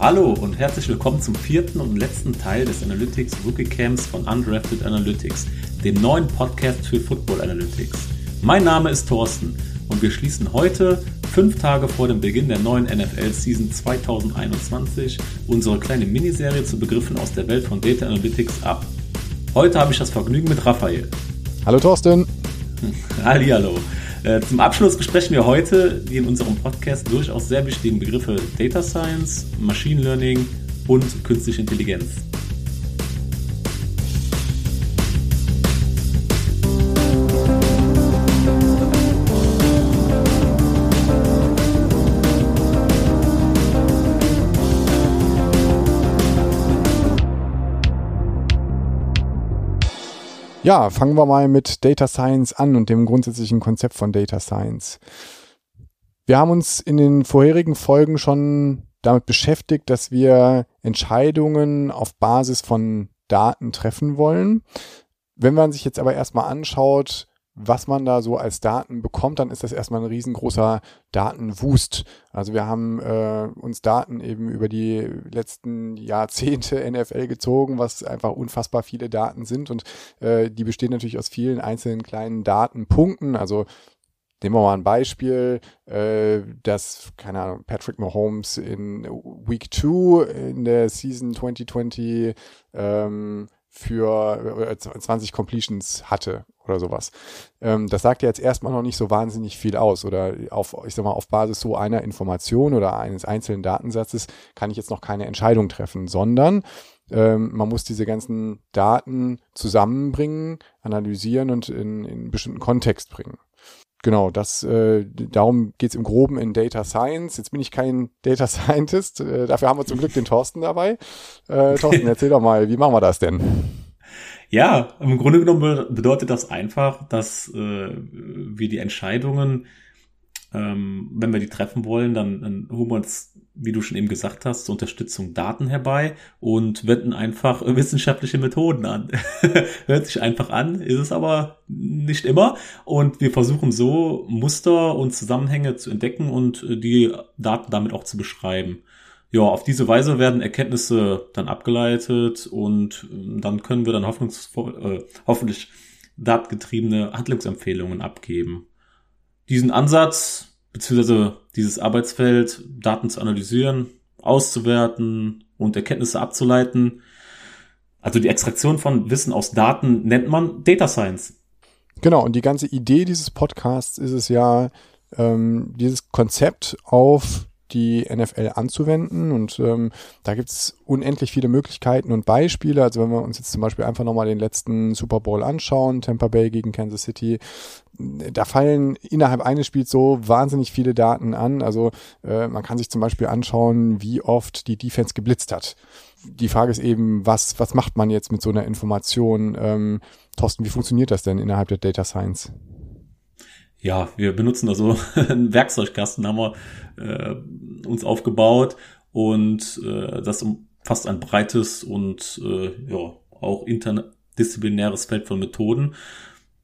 Hallo und herzlich willkommen zum vierten und letzten Teil des Analytics Rookie Camps von Undrafted Analytics, dem neuen Podcast für Football Analytics. Mein Name ist Thorsten und wir schließen heute, fünf Tage vor dem Beginn der neuen NFL-Season 2021, unsere kleine Miniserie zu Begriffen aus der Welt von Data Analytics ab. Heute habe ich das Vergnügen mit Raphael. Hallo Thorsten. Hallihallo. Äh, zum Abschluss besprechen wir heute die in unserem Podcast durchaus sehr wichtigen Begriffe Data Science, Machine Learning und Künstliche Intelligenz. Ja, fangen wir mal mit Data Science an und dem grundsätzlichen Konzept von Data Science. Wir haben uns in den vorherigen Folgen schon damit beschäftigt, dass wir Entscheidungen auf Basis von Daten treffen wollen. Wenn man sich jetzt aber erstmal anschaut, was man da so als Daten bekommt, dann ist das erstmal ein riesengroßer Datenwust. Also wir haben äh, uns Daten eben über die letzten Jahrzehnte NFL gezogen, was einfach unfassbar viele Daten sind und äh, die bestehen natürlich aus vielen einzelnen kleinen Datenpunkten. Also Nehmen wir mal ein Beispiel, äh, dass, keine Ahnung, Patrick Mahomes in Week 2 in der Season 2020 ähm, für 20 Completions hatte oder sowas. Ähm, das sagt ja jetzt erstmal noch nicht so wahnsinnig viel aus oder auf, ich sag mal, auf Basis so einer Information oder eines einzelnen Datensatzes kann ich jetzt noch keine Entscheidung treffen, sondern ähm, man muss diese ganzen Daten zusammenbringen, analysieren und in, in einen bestimmten Kontext bringen genau, das, äh, darum geht's im Groben in Data Science. Jetzt bin ich kein Data Scientist, äh, dafür haben wir zum Glück den Thorsten dabei. Äh, Thorsten, erzähl doch mal, wie machen wir das denn? Ja, im Grunde genommen bedeutet das einfach, dass äh, wir die Entscheidungen, ähm, wenn wir die treffen wollen, dann, dann holen wir uns wie du schon eben gesagt hast, zur Unterstützung Daten herbei und wenden einfach wissenschaftliche Methoden an. Hört sich einfach an, ist es aber nicht immer. Und wir versuchen so Muster und Zusammenhänge zu entdecken und die Daten damit auch zu beschreiben. Ja, auf diese Weise werden Erkenntnisse dann abgeleitet und dann können wir dann hoffnungsvoll, äh, hoffentlich datengetriebene Handlungsempfehlungen abgeben. Diesen Ansatz beziehungsweise dieses Arbeitsfeld, Daten zu analysieren, auszuwerten und Erkenntnisse abzuleiten. Also die Extraktion von Wissen aus Daten nennt man Data Science. Genau, und die ganze Idee dieses Podcasts ist es ja, ähm, dieses Konzept auf die NFL anzuwenden. Und ähm, da gibt es unendlich viele Möglichkeiten und Beispiele. Also wenn wir uns jetzt zum Beispiel einfach nochmal den letzten Super Bowl anschauen, Tampa Bay gegen Kansas City, da fallen innerhalb eines Spiels so wahnsinnig viele Daten an. Also äh, man kann sich zum Beispiel anschauen, wie oft die Defense geblitzt hat. Die Frage ist eben, was, was macht man jetzt mit so einer Information? Ähm, Thorsten, wie funktioniert das denn innerhalb der Data Science? Ja, wir benutzen also einen Werkzeugkasten, haben wir äh, uns aufgebaut und äh, das umfasst ein breites und äh, ja auch interdisziplinäres Feld von Methoden,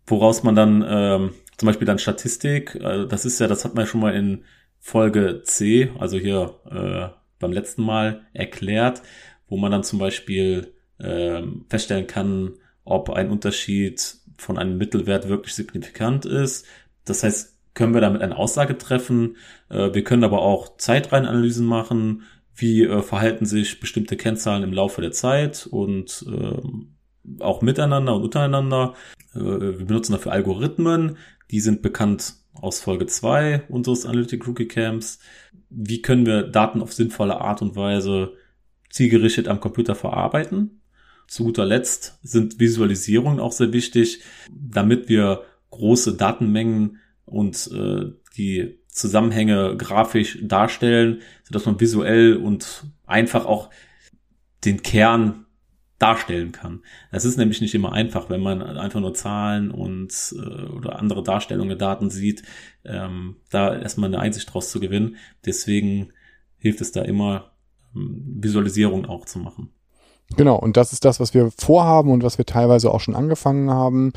woraus man dann äh, zum Beispiel dann Statistik, äh, das ist ja, das hat man ja schon mal in Folge C, also hier äh, beim letzten Mal erklärt, wo man dann zum Beispiel äh, feststellen kann, ob ein Unterschied von einem Mittelwert wirklich signifikant ist, das heißt, können wir damit eine Aussage treffen. Äh, wir können aber auch Zeitreihenanalysen machen. Wie äh, verhalten sich bestimmte Kennzahlen im Laufe der Zeit und ähm, auch miteinander und untereinander. Äh, wir benutzen dafür Algorithmen. Die sind bekannt aus Folge 2 unseres Analytic Rookie Camps. Wie können wir Daten auf sinnvolle Art und Weise zielgerichtet am Computer verarbeiten? Zu guter Letzt sind Visualisierungen auch sehr wichtig, damit wir große Datenmengen und äh, die Zusammenhänge grafisch darstellen, sodass man visuell und einfach auch den Kern darstellen kann. Das ist nämlich nicht immer einfach, wenn man einfach nur Zahlen und äh, oder andere Darstellungen Daten sieht, ähm, da erstmal eine Einsicht draus zu gewinnen. Deswegen hilft es da immer, ähm, Visualisierung auch zu machen. Genau, und das ist das, was wir vorhaben und was wir teilweise auch schon angefangen haben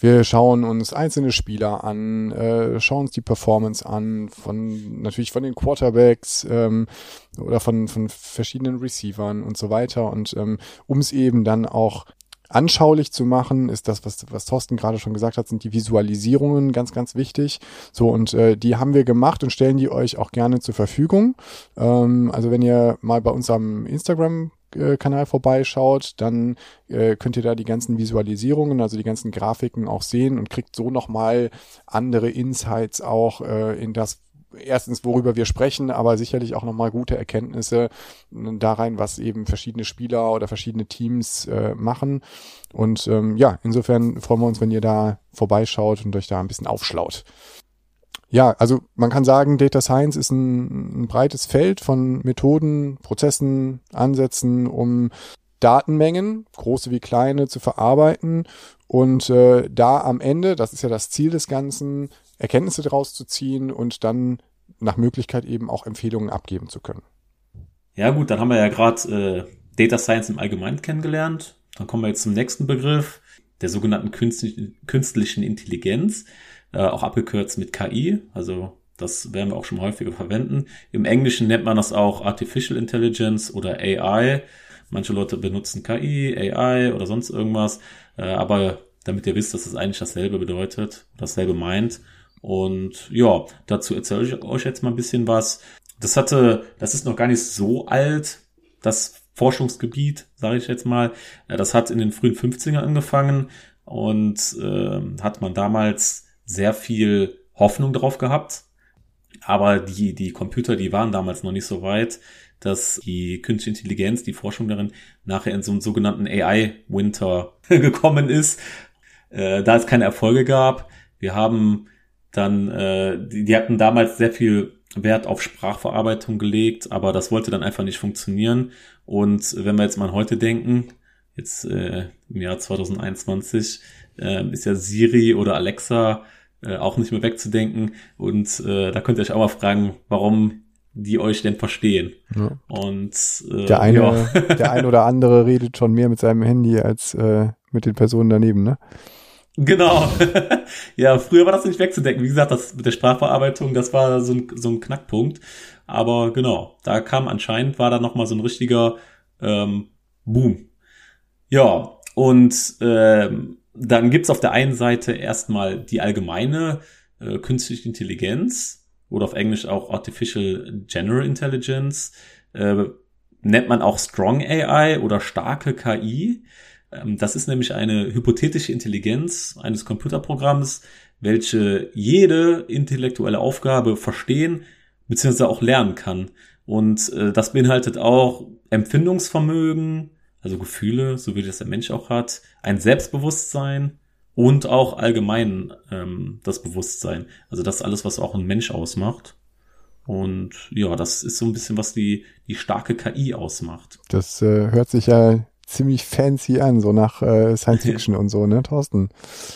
Wir schauen uns einzelne Spieler an, äh, schauen uns die Performance an, von natürlich von den Quarterbacks ähm, oder von, von verschiedenen Receivern und so weiter. Und ähm, um es eben dann auch anschaulich zu machen, ist das, was, was Thorsten gerade schon gesagt hat, sind die Visualisierungen ganz, ganz wichtig. So, und äh, die haben wir gemacht und stellen die euch auch gerne zur Verfügung. Ähm, also wenn ihr mal bei uns am Instagram Kanal vorbeischaut, dann äh, könnt ihr da die ganzen Visualisierungen, also die ganzen Grafiken auch sehen und kriegt so nochmal andere Insights auch äh, in das, erstens, worüber wir sprechen, aber sicherlich auch nochmal gute Erkenntnisse da rein, was eben verschiedene Spieler oder verschiedene Teams äh, machen. Und ähm, ja, insofern freuen wir uns, wenn ihr da vorbeischaut und euch da ein bisschen aufschlaut. Ja, also man kann sagen, Data Science ist ein, ein breites Feld von Methoden, Prozessen, Ansätzen, um Datenmengen, große wie kleine, zu verarbeiten und äh, da am Ende, das ist ja das Ziel des Ganzen, Erkenntnisse daraus zu ziehen und dann nach Möglichkeit eben auch Empfehlungen abgeben zu können. Ja gut, dann haben wir ja gerade äh, Data Science im Allgemeinen kennengelernt. Dann kommen wir jetzt zum nächsten Begriff, der sogenannten künstlichen Intelligenz äh, auch abgekürzt mit KI. Also das werden wir auch schon häufiger verwenden. Im Englischen nennt man das auch Artificial Intelligence oder AI. Manche Leute benutzen KI, AI oder sonst irgendwas. Äh, aber damit ihr wisst, dass es eigentlich dasselbe bedeutet, dasselbe meint. Und ja, dazu erzähle ich euch jetzt mal ein bisschen was. Das hatte, das ist noch gar nicht so alt, das Forschungsgebiet, sage ich jetzt mal. Äh, das hat in den frühen 50ern angefangen und äh, hat man damals sehr viel Hoffnung drauf gehabt. Aber die, die Computer, die waren damals noch nicht so weit, dass die künstliche Intelligenz, die Forschung darin, nachher in so einen sogenannten AI-Winter gekommen ist, äh, da es keine Erfolge gab. Wir haben dann, äh, die, die hatten damals sehr viel Wert auf Sprachverarbeitung gelegt, aber das wollte dann einfach nicht funktionieren. Und wenn wir jetzt mal heute denken, jetzt äh, im Jahr 2021, äh, ist ja Siri oder Alexa äh, auch nicht mehr wegzudenken. Und äh, da könnt ihr euch auch mal fragen, warum die euch denn verstehen. Ja. Und äh, der eine, ja. der ein oder andere redet schon mehr mit seinem Handy als äh, mit den Personen daneben, ne? Genau. ja, früher war das nicht wegzudenken. Wie gesagt, das mit der Sprachverarbeitung, das war so ein, so ein Knackpunkt. Aber genau, da kam anscheinend, war da nochmal so ein richtiger ähm, Boom. Ja, und ähm, dann gibt's auf der einen Seite erstmal die allgemeine äh, künstliche Intelligenz oder auf Englisch auch Artificial General Intelligence. Äh, nennt man auch Strong AI oder starke KI. Ähm, das ist nämlich eine hypothetische Intelligenz eines Computerprogramms, welche jede intellektuelle Aufgabe verstehen bzw. auch lernen kann. Und äh, das beinhaltet auch Empfindungsvermögen, also Gefühle, so wie das der Mensch auch hat, ein Selbstbewusstsein und auch allgemein ähm, das Bewusstsein. Also das alles, was auch ein Mensch ausmacht. Und ja, das ist so ein bisschen, was die, die starke KI ausmacht. Das äh, hört sich ja ziemlich fancy an, so nach äh, Science Fiction und so, ne, Thorsten?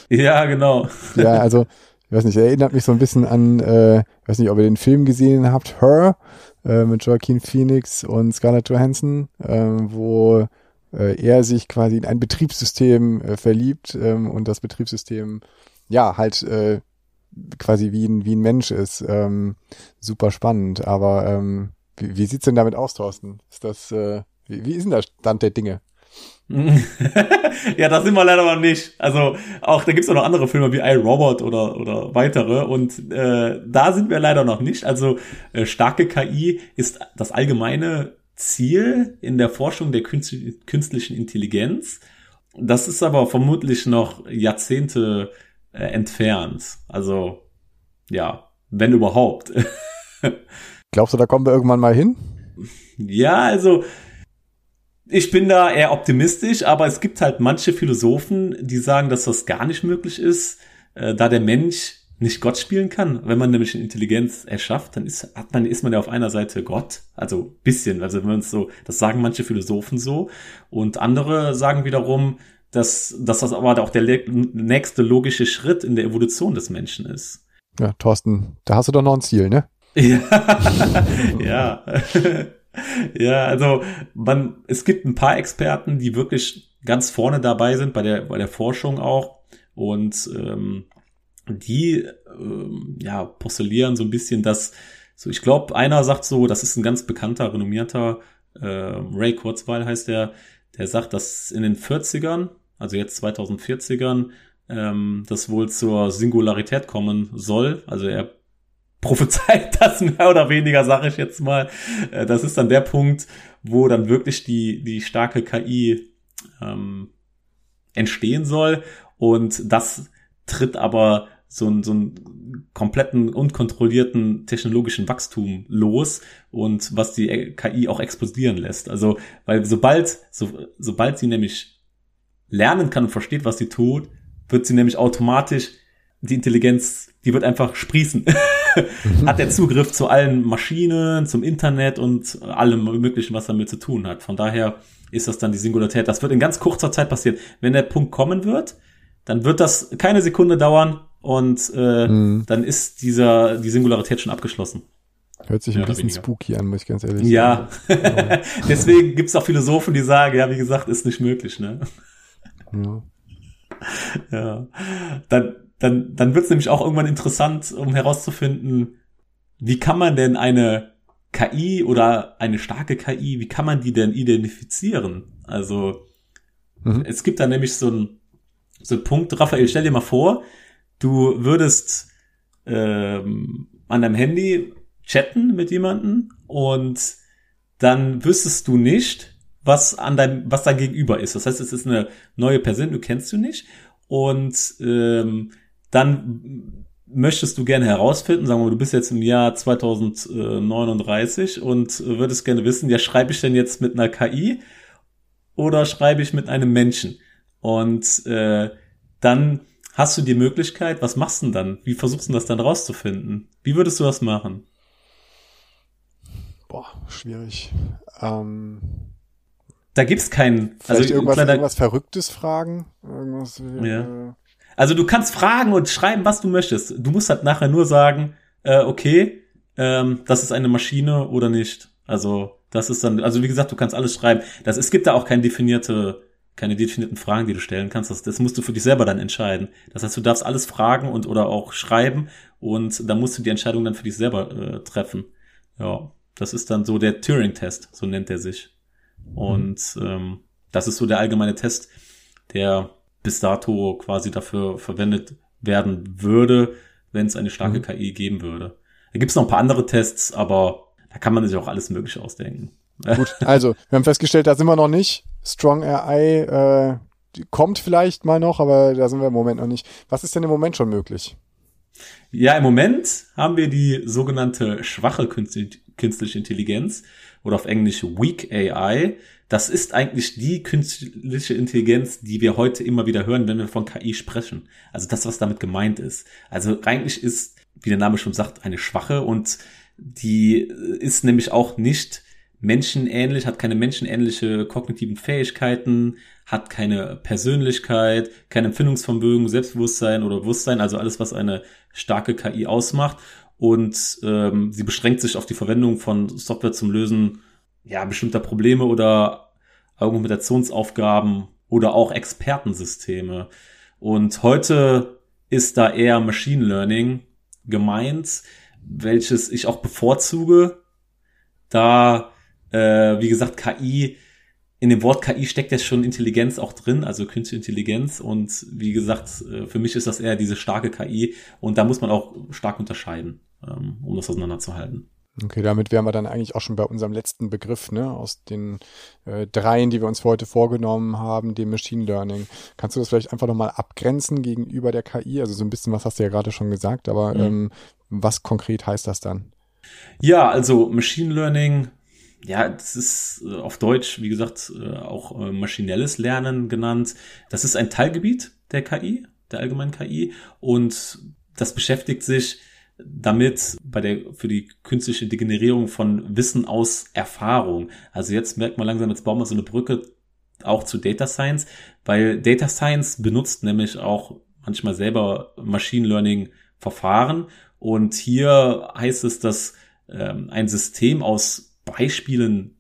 Ja, genau. ja, also, ich weiß nicht, erinnert mich so ein bisschen an, äh, ich weiß nicht, ob ihr den Film gesehen habt, Her, äh, mit Joaquin Phoenix und Scarlett Johansson, äh, wo äh, er sich quasi in ein Betriebssystem äh, verliebt ähm, und das Betriebssystem ja halt äh, quasi wie ein, wie ein Mensch ist. Ähm, super spannend. Aber ähm, wie, wie sieht's denn damit aus, Thorsten? Ist das, äh, wie, wie ist denn der Stand der Dinge? ja, da sind wir leider noch nicht. Also auch da gibt's auch noch andere Filme wie iRobot oder oder weitere und äh, da sind wir leider noch nicht. Also äh, starke KI ist das allgemeine Ziel in der Forschung der künstlichen Intelligenz. Das ist aber vermutlich noch Jahrzehnte äh, entfernt. Also ja, wenn überhaupt. Glaubst du, da kommen wir irgendwann mal hin? Ja, also ich bin da eher optimistisch, aber es gibt halt manche Philosophen, die sagen, dass das gar nicht möglich ist, äh, da der Mensch nicht Gott spielen kann. Wenn man nämlich eine Intelligenz erschafft, dann ist, hat man, ist man ja auf einer Seite Gott. Also bisschen. Also wenn man es so, das sagen manche Philosophen so. Und andere sagen wiederum, dass, dass das aber auch der nächste logische Schritt in der Evolution des Menschen ist. Ja, Thorsten, da hast du doch noch ein Ziel, ne? Ja. ja. ja, also man, es gibt ein paar Experten, die wirklich ganz vorne dabei sind bei der, bei der Forschung auch Und ähm, die ähm, ja postulieren so ein bisschen, dass so ich glaube, einer sagt so, das ist ein ganz bekannter, renommierter äh, Ray Kurzweil heißt der, der sagt, dass in den 40ern, also jetzt 2040ern, ähm, das wohl zur Singularität kommen soll. Also er prophezeit das mehr oder weniger, sage ich jetzt mal. Äh, das ist dann der Punkt, wo dann wirklich die, die starke KI ähm, entstehen soll. Und das tritt aber so, ein, so einen kompletten unkontrollierten technologischen Wachstum los und was die KI auch explodieren lässt. Also, weil sobald, so, sobald sie nämlich lernen kann und versteht, was sie tut, wird sie nämlich automatisch die Intelligenz, die wird einfach sprießen. hat der Zugriff zu allen Maschinen, zum Internet und allem möglichen, was damit zu tun hat. Von daher ist das dann die Singularität. Das wird in ganz kurzer Zeit passieren. Wenn der Punkt kommen wird, dann wird das keine Sekunde dauern und äh, mhm. dann ist dieser die Singularität schon abgeschlossen. Hört sich ein bisschen spooky an, muss ich ganz ehrlich sagen. Ja, deswegen gibt's auch Philosophen, die sagen, ja, wie gesagt, ist nicht möglich, ne? Ja. ja. Dann, dann, dann wird's nämlich auch irgendwann interessant, um herauszufinden, wie kann man denn eine KI oder eine starke KI, wie kann man die denn identifizieren? Also, mhm. es gibt da nämlich so ein so ein Punkt, Raphael, stell dir mal vor, du würdest ähm, an deinem Handy chatten mit jemanden und dann wüsstest du nicht, was an deinem, was dein Gegenüber ist. Das heißt, es ist eine neue Person, du kennst du nicht und ähm, dann möchtest du gerne herausfinden, sagen wir mal, du bist jetzt im Jahr 2039 und würdest gerne wissen, ja, schreibe ich denn jetzt mit einer KI oder schreibe ich mit einem Menschen? Und äh, dann hast du die Möglichkeit, was machst du denn dann? Wie versuchst du das dann rauszufinden? Wie würdest du das machen? Boah, schwierig. Ähm, da gibt's keinen. Also irgendwas, kleiner, irgendwas Verrücktes fragen. Irgendwas, ja. Äh, also du kannst fragen und schreiben, was du möchtest. Du musst halt nachher nur sagen, äh, okay, ähm, das ist eine Maschine oder nicht. Also das ist dann, also wie gesagt, du kannst alles schreiben. Das, es gibt da auch keine definierte keine definierten Fragen, die du stellen kannst. Das, das musst du für dich selber dann entscheiden. Das heißt, du darfst alles fragen und oder auch schreiben und dann musst du die Entscheidung dann für dich selber äh, treffen. Ja, das ist dann so der Turing-Test, so nennt er sich. Und ähm, das ist so der allgemeine Test, der bis dato quasi dafür verwendet werden würde, wenn es eine starke mhm. KI geben würde. Da gibt es noch ein paar andere Tests, aber da kann man sich auch alles Mögliche ausdenken. Gut, also wir haben festgestellt, da sind wir noch nicht. Strong AI äh, kommt vielleicht mal noch, aber da sind wir im Moment noch nicht. Was ist denn im Moment schon möglich? Ja, im Moment haben wir die sogenannte schwache künstliche Intelligenz oder auf Englisch Weak AI. Das ist eigentlich die künstliche Intelligenz, die wir heute immer wieder hören, wenn wir von KI sprechen. Also das, was damit gemeint ist. Also eigentlich ist, wie der Name schon sagt, eine schwache und die ist nämlich auch nicht menschenähnlich, hat keine menschenähnliche kognitiven Fähigkeiten, hat keine Persönlichkeit, kein Empfindungsvermögen, Selbstbewusstsein oder Bewusstsein, also alles, was eine starke KI ausmacht. Und ähm, sie beschränkt sich auf die Verwendung von Software zum Lösen ja, bestimmter Probleme oder Argumentationsaufgaben oder auch Expertensysteme. Und heute ist da eher Machine Learning gemeint, welches ich auch bevorzuge, da äh, wie gesagt, KI, in dem Wort KI steckt ja schon Intelligenz auch drin, also künstliche Intelligenz. Und wie gesagt, äh, für mich ist das eher diese starke KI. Und da muss man auch stark unterscheiden, ähm, um das auseinanderzuhalten. Okay, damit wären wir dann eigentlich auch schon bei unserem letzten Begriff, ne, aus den äh, dreien, die wir uns für heute vorgenommen haben, dem Machine Learning. Kannst du das vielleicht einfach nochmal abgrenzen gegenüber der KI? Also so ein bisschen was hast du ja gerade schon gesagt, aber mhm. ähm, was konkret heißt das dann? Ja, also Machine Learning ja, das ist äh, auf Deutsch, wie gesagt, äh, auch äh, maschinelles Lernen genannt. Das ist ein Teilgebiet der KI, der allgemeinen KI. Und das beschäftigt sich damit bei der, für die künstliche Degenerierung von Wissen aus Erfahrung. Also jetzt merkt man langsam, jetzt bauen wir so eine Brücke auch zu Data Science, weil Data Science benutzt nämlich auch manchmal selber Machine Learning Verfahren. Und hier heißt es, dass ähm, ein System aus Beispielen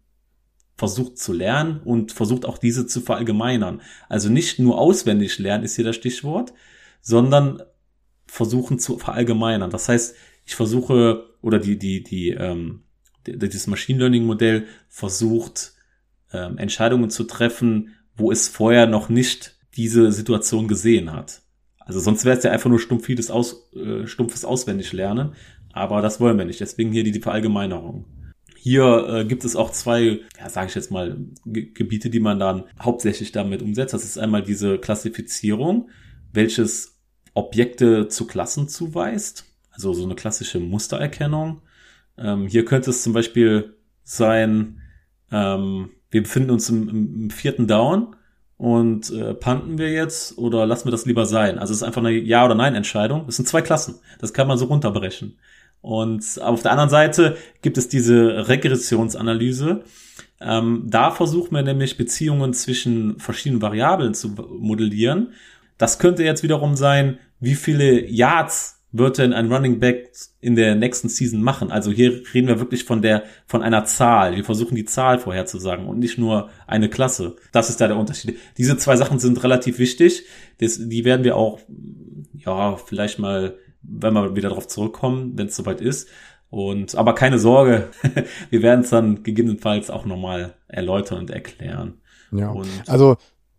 versucht zu lernen und versucht auch diese zu verallgemeinern. Also nicht nur auswendig lernen ist hier das Stichwort, sondern versuchen zu verallgemeinern. Das heißt, ich versuche oder die die die ähm, dieses Machine Learning Modell versucht ähm, Entscheidungen zu treffen, wo es vorher noch nicht diese Situation gesehen hat. Also sonst wäre es ja einfach nur stumpfes, Aus, äh, stumpfes auswendig lernen, aber das wollen wir nicht. Deswegen hier die, die Verallgemeinerung. Hier äh, gibt es auch zwei, ja, sage ich jetzt mal, G Gebiete, die man dann hauptsächlich damit umsetzt. Das ist einmal diese Klassifizierung, welches Objekte zu Klassen zuweist, also so eine klassische Mustererkennung. Ähm, hier könnte es zum Beispiel sein, ähm, wir befinden uns im, im vierten Down und äh, panten wir jetzt oder lassen wir das lieber sein? Also es ist einfach eine Ja- oder Nein-Entscheidung. Es sind zwei Klassen. Das kann man so runterbrechen. Und auf der anderen Seite gibt es diese Regressionsanalyse. Ähm, da versuchen wir nämlich Beziehungen zwischen verschiedenen Variablen zu modellieren. Das könnte jetzt wiederum sein, wie viele Yards wird denn ein Running Back in der nächsten Season machen? Also hier reden wir wirklich von der, von einer Zahl. Wir versuchen die Zahl vorherzusagen und nicht nur eine Klasse. Das ist da der Unterschied. Diese zwei Sachen sind relativ wichtig. Das, die werden wir auch, ja, vielleicht mal, wenn wir wieder darauf zurückkommen, wenn es soweit ist. Und, aber keine Sorge, wir werden es dann gegebenenfalls auch nochmal erläutern und erklären. Ja. Und also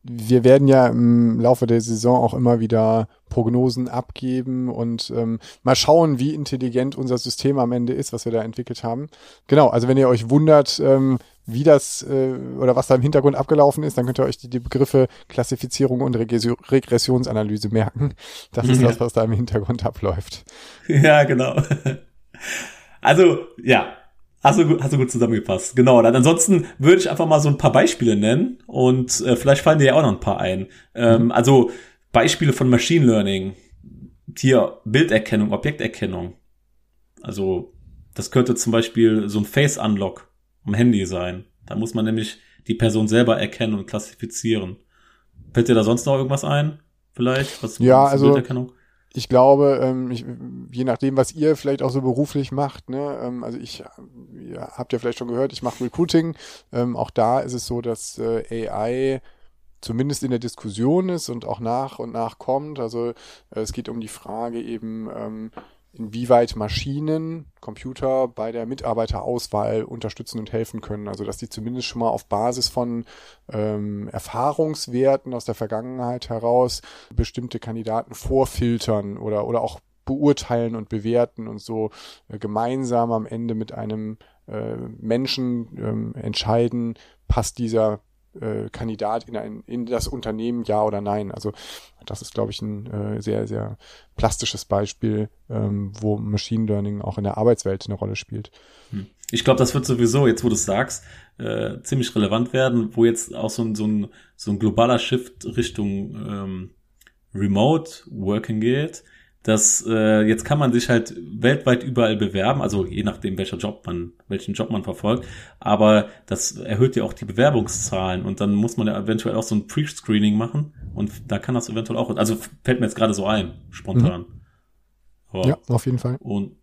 wir werden ja im Laufe der Saison auch immer wieder Prognosen abgeben und ähm, mal schauen, wie intelligent unser System am Ende ist, was wir da entwickelt haben. Genau, also wenn ihr euch wundert, ähm, wie das äh, oder was da im Hintergrund abgelaufen ist, dann könnt ihr euch die, die Begriffe Klassifizierung und Regressionsanalyse merken. Das ist ja. das, was da im Hintergrund abläuft. Ja, genau. Also, ja, Hast du, hast du gut zusammengepasst. Genau. Dann ansonsten würde ich einfach mal so ein paar Beispiele nennen und äh, vielleicht fallen dir ja auch noch ein paar ein. Ähm, mhm. Also Beispiele von Machine Learning. Hier Bilderkennung, Objekterkennung. Also das könnte zum Beispiel so ein Face Unlock am Handy sein. Da muss man nämlich die Person selber erkennen und klassifizieren. Fällt dir da sonst noch irgendwas ein? Vielleicht? Was, ja, also Bilderkennung? Ich glaube, ähm, ich, je nachdem, was ihr vielleicht auch so beruflich macht, ne, ähm, also ich, ihr habt ja vielleicht schon gehört, ich mache Recruiting. Ähm, auch da ist es so, dass äh, AI zumindest in der Diskussion ist und auch nach und nach kommt. Also äh, es geht um die Frage eben, ähm, inwieweit Maschinen, Computer bei der Mitarbeiterauswahl unterstützen und helfen können. Also dass die zumindest schon mal auf Basis von ähm, Erfahrungswerten aus der Vergangenheit heraus bestimmte Kandidaten vorfiltern oder, oder auch beurteilen und bewerten und so äh, gemeinsam am Ende mit einem äh, Menschen ähm, entscheiden, passt dieser äh, Kandidat in, ein, in das Unternehmen, ja oder nein. Also das ist, glaube ich, ein äh, sehr, sehr plastisches Beispiel, ähm, wo Machine Learning auch in der Arbeitswelt eine Rolle spielt. Hm. Ich glaube, das wird sowieso, jetzt wo du es sagst, äh, ziemlich relevant werden, wo jetzt auch so ein, so ein, so ein globaler Shift Richtung ähm, Remote Working geht dass äh, jetzt kann man sich halt weltweit überall bewerben, also je nachdem welcher Job man, welchen Job man verfolgt, aber das erhöht ja auch die Bewerbungszahlen und dann muss man ja eventuell auch so ein Pre-Screening machen und da kann das eventuell auch, also fällt mir jetzt gerade so ein, spontan. Mhm. Ja. ja, auf jeden Fall. Und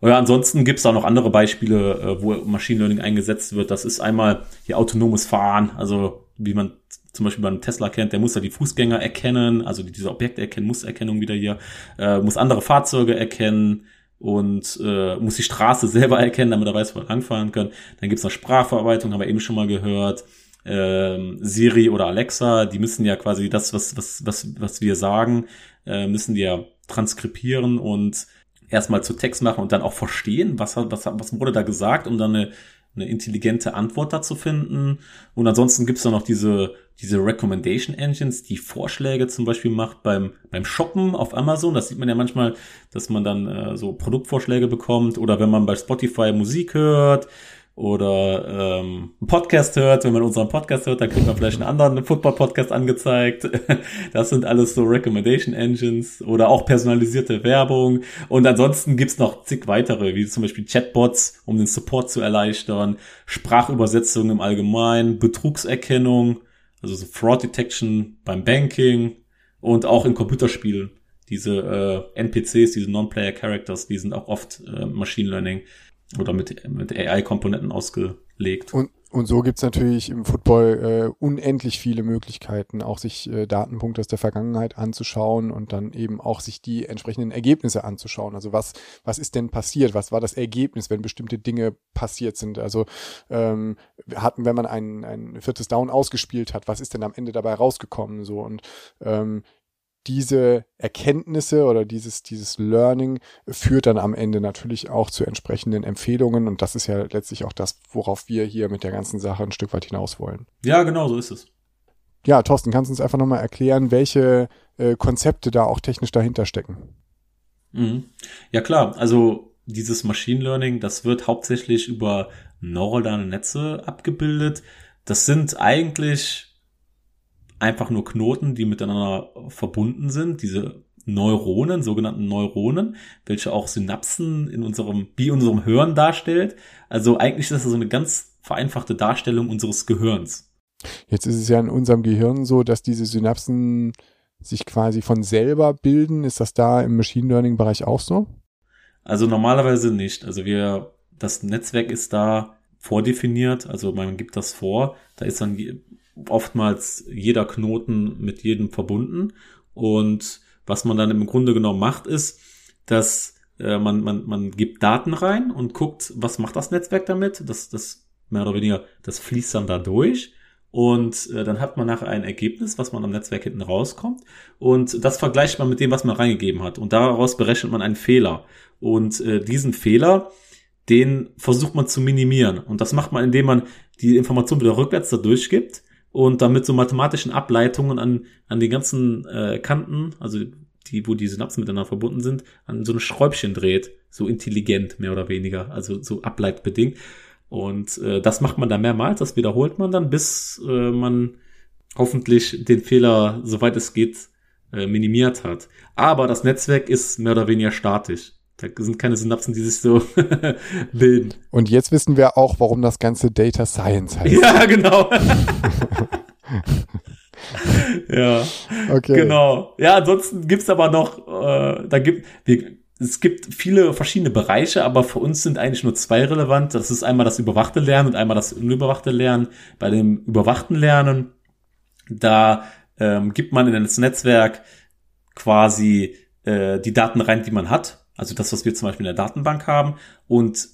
ja, ansonsten gibt's da noch andere Beispiele, äh, wo Machine Learning eingesetzt wird. Das ist einmal hier autonomes Fahren, also wie man zum Beispiel beim Tesla kennt, der muss ja die Fußgänger erkennen, also diese Objekte erkennen, Mustererkennung wieder hier, äh, muss andere Fahrzeuge erkennen und äh, muss die Straße selber erkennen, damit er weiß, wo er langfahren kann. Dann gibt's noch Sprachverarbeitung, haben wir eben schon mal gehört. Ähm, Siri oder Alexa, die müssen ja quasi das, was, was, was, was wir sagen, äh, müssen die ja transkribieren und erstmal zu Text machen und dann auch verstehen, was, was, was wurde da gesagt, um dann eine eine intelligente Antwort dazu finden. Und ansonsten gibt's dann noch diese, diese Recommendation Engines, die Vorschläge zum Beispiel macht beim, beim Shoppen auf Amazon. Das sieht man ja manchmal, dass man dann äh, so Produktvorschläge bekommt oder wenn man bei Spotify Musik hört oder ähm, Podcast hört, wenn man unseren Podcast hört, dann kriegt man vielleicht einen anderen Football-Podcast angezeigt. Das sind alles so Recommendation Engines oder auch personalisierte Werbung. Und ansonsten gibt's noch zig weitere, wie zum Beispiel Chatbots, um den Support zu erleichtern, Sprachübersetzung im Allgemeinen, Betrugserkennung, also so Fraud Detection beim Banking und auch in Computerspielen. Diese äh, NPCs, diese Non-Player Characters, die sind auch oft äh, Machine Learning oder mit, mit AI-Komponenten ausgelegt. Und, Und so gibt's natürlich im Football äh, unendlich viele Möglichkeiten, auch sich äh, Datenpunkte aus der Vergangenheit anzuschauen und dann eben auch sich die entsprechenden Ergebnisse anzuschauen. Also was, was ist denn passiert? Was war das Ergebnis, wenn bestimmte Dinge passiert sind? Also ähm, hatten, wenn man ein, ein viertes Down ausgespielt hat, was ist denn am Ende dabei rausgekommen? So und ähm, diese Erkenntnisse oder dieses, dieses Learning führt dann am Ende natürlich auch zu entsprechenden Empfehlungen und das ist ja letztlich auch das, worauf wir hier mit der ganzen Sache ein Stück weit hinaus wollen. Ja, genau, so ist es. Ja, Thorsten, kannst du uns einfach nochmal erklären, welche äh, Konzepte da auch technisch dahinter stecken? Mhm. Ja, klar, also dieses Machine Learning, das wird hauptsächlich über neuronale Netze abgebildet. Das sind eigentlich einfach nur Knoten, die miteinander verbunden sind, diese Neuronen, sogenannten Neuronen, welche auch Synapsen in unserem, wie unserem Hören darstellt. Also eigentlich ist das so eine ganz vereinfachte Darstellung unseres Gehirns. Jetzt ist es ja in unserem Gehirn so, dass diese Synapsen sich quasi von selber bilden. Ist das da im Machine Learning Bereich auch so? Also normalerweise nicht. Also wir, das Netzwerk ist da vordefiniert, also man gibt das vor, da ist dann oftmals jeder Knoten mit jedem verbunden. Und was man dann im Grunde genommen macht, ist, dass äh, man, man, man gibt Daten rein und guckt, was macht das Netzwerk damit. Das, das mehr oder weniger, das fließt dann da durch. Und äh, dann hat man nachher ein Ergebnis, was man am Netzwerk hinten rauskommt. Und das vergleicht man mit dem, was man reingegeben hat. Und daraus berechnet man einen Fehler. Und äh, diesen Fehler, den versucht man zu minimieren. Und das macht man, indem man die Information wieder rückwärts da durchgibt und damit so mathematischen Ableitungen an, an den ganzen äh, Kanten, also die, wo die Synapsen miteinander verbunden sind, an so ein Schräubchen dreht, so intelligent mehr oder weniger, also so ableitbedingt. Und äh, das macht man dann mehrmals, das wiederholt man dann, bis äh, man hoffentlich den Fehler, soweit es geht, äh, minimiert hat. Aber das Netzwerk ist mehr oder weniger statisch. Da sind keine Synapsen, die sich so bilden. Und jetzt wissen wir auch, warum das Ganze Data Science heißt. Ja, genau. ja, okay. genau. Ja, ansonsten gibt's aber noch, äh, da gibt, wir, es gibt viele verschiedene Bereiche, aber für uns sind eigentlich nur zwei relevant. Das ist einmal das überwachte Lernen und einmal das unüberwachte Lernen. Bei dem überwachten Lernen, da ähm, gibt man in das Netzwerk quasi äh, die Daten rein, die man hat also das, was wir zum Beispiel in der Datenbank haben. Und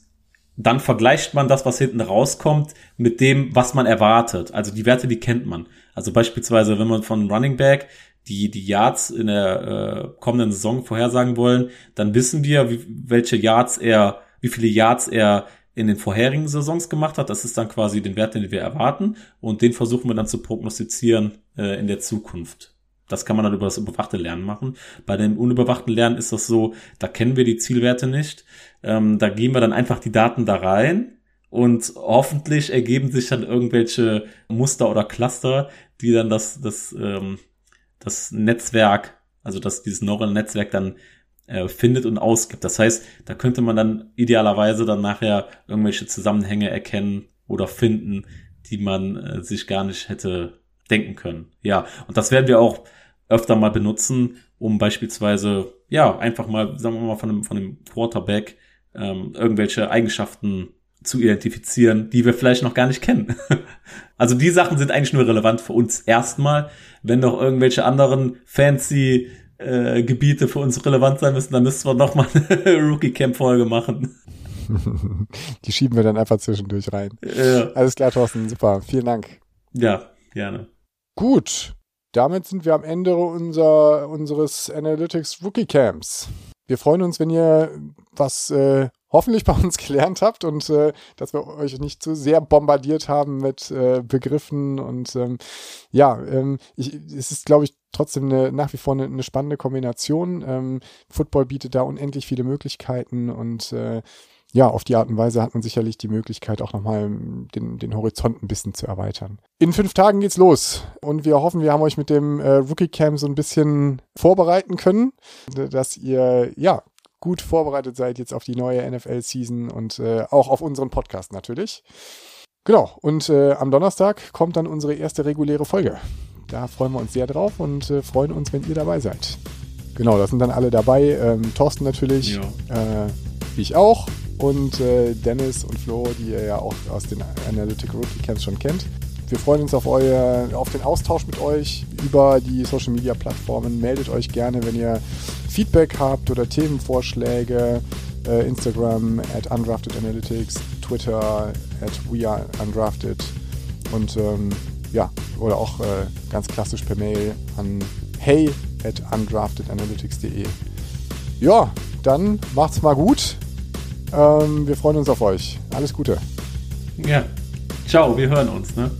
dann vergleicht man das, was hinten rauskommt, mit dem, was man erwartet. Also die Werte, die kennt man. Also beispielsweise, wenn man von Running Back die, die Yards in der äh, kommenden Saison vorhersagen wollen, dann wissen wir, wie, welche Yards er, wie viele Yards er in den vorherigen Saisons gemacht hat. Das ist dann quasi den Wert, den wir erwarten. Und den versuchen wir dann zu prognostizieren äh, in der Zukunft. Das kann man dann über das überwachte Lernen machen. Bei dem unüberwachten Lernen ist das so, da kennen wir die Zielwerte nicht. Ähm, da geben wir dann einfach die Daten da rein und hoffentlich ergeben sich dann irgendwelche Muster oder Cluster, die dann das, das, ähm, das Netzwerk, also das, dieses neurale Netzwerk dann äh, findet und ausgibt. Das heißt, da könnte man dann idealerweise dann nachher irgendwelche Zusammenhänge erkennen oder finden, die man äh, sich gar nicht hätte denken können. Ja, und das werden wir auch öfter mal benutzen, um beispielsweise, ja, einfach mal, sagen wir mal, von einem, von einem Quarterback ähm, irgendwelche Eigenschaften zu identifizieren, die wir vielleicht noch gar nicht kennen. also die Sachen sind eigentlich nur relevant für uns erstmal. Wenn doch irgendwelche anderen fancy äh, Gebiete für uns relevant sein müssen, dann müssen wir noch mal eine Rookie Camp Folge machen. Die schieben wir dann einfach zwischendurch rein. Ja. Alles klar, Thorsten, super. Vielen Dank. Ja, gerne. Gut, damit sind wir am Ende unser, unseres Analytics Rookie Camps. Wir freuen uns, wenn ihr was äh, hoffentlich bei uns gelernt habt und äh, dass wir euch nicht zu sehr bombardiert haben mit äh, Begriffen und ähm, ja, ähm, ich, es ist, glaube ich, trotzdem eine, nach wie vor eine, eine spannende Kombination. Ähm, Football bietet da unendlich viele Möglichkeiten und äh, ja, auf die Art und Weise hat man sicherlich die Möglichkeit, auch nochmal den, den Horizont ein bisschen zu erweitern. In fünf Tagen geht's los und wir hoffen, wir haben euch mit dem äh, Rookie Camp so ein bisschen vorbereiten können, dass ihr ja gut vorbereitet seid jetzt auf die neue NFL-Season und äh, auch auf unseren Podcast natürlich. Genau, und äh, am Donnerstag kommt dann unsere erste reguläre Folge. Da freuen wir uns sehr drauf und äh, freuen uns, wenn ihr dabei seid. Genau, da sind dann alle dabei. Ähm, Thorsten natürlich, ja. äh, ich auch. Und äh, Dennis und Flo, die ihr ja auch aus den Analytic Rookie Camps schon kennt. Wir freuen uns auf, euer, auf den Austausch mit euch über die Social Media Plattformen. Meldet euch gerne, wenn ihr Feedback habt oder Themenvorschläge. Äh, Instagram at Undrafted Analytics, Twitter at We Are Undrafted und ähm, ja, oder auch äh, ganz klassisch per Mail an hey at undraftedanalytics.de. Ja, dann macht's mal gut. Ähm, wir freuen uns auf euch. Alles Gute. Ja. Ciao, wir hören uns, ne?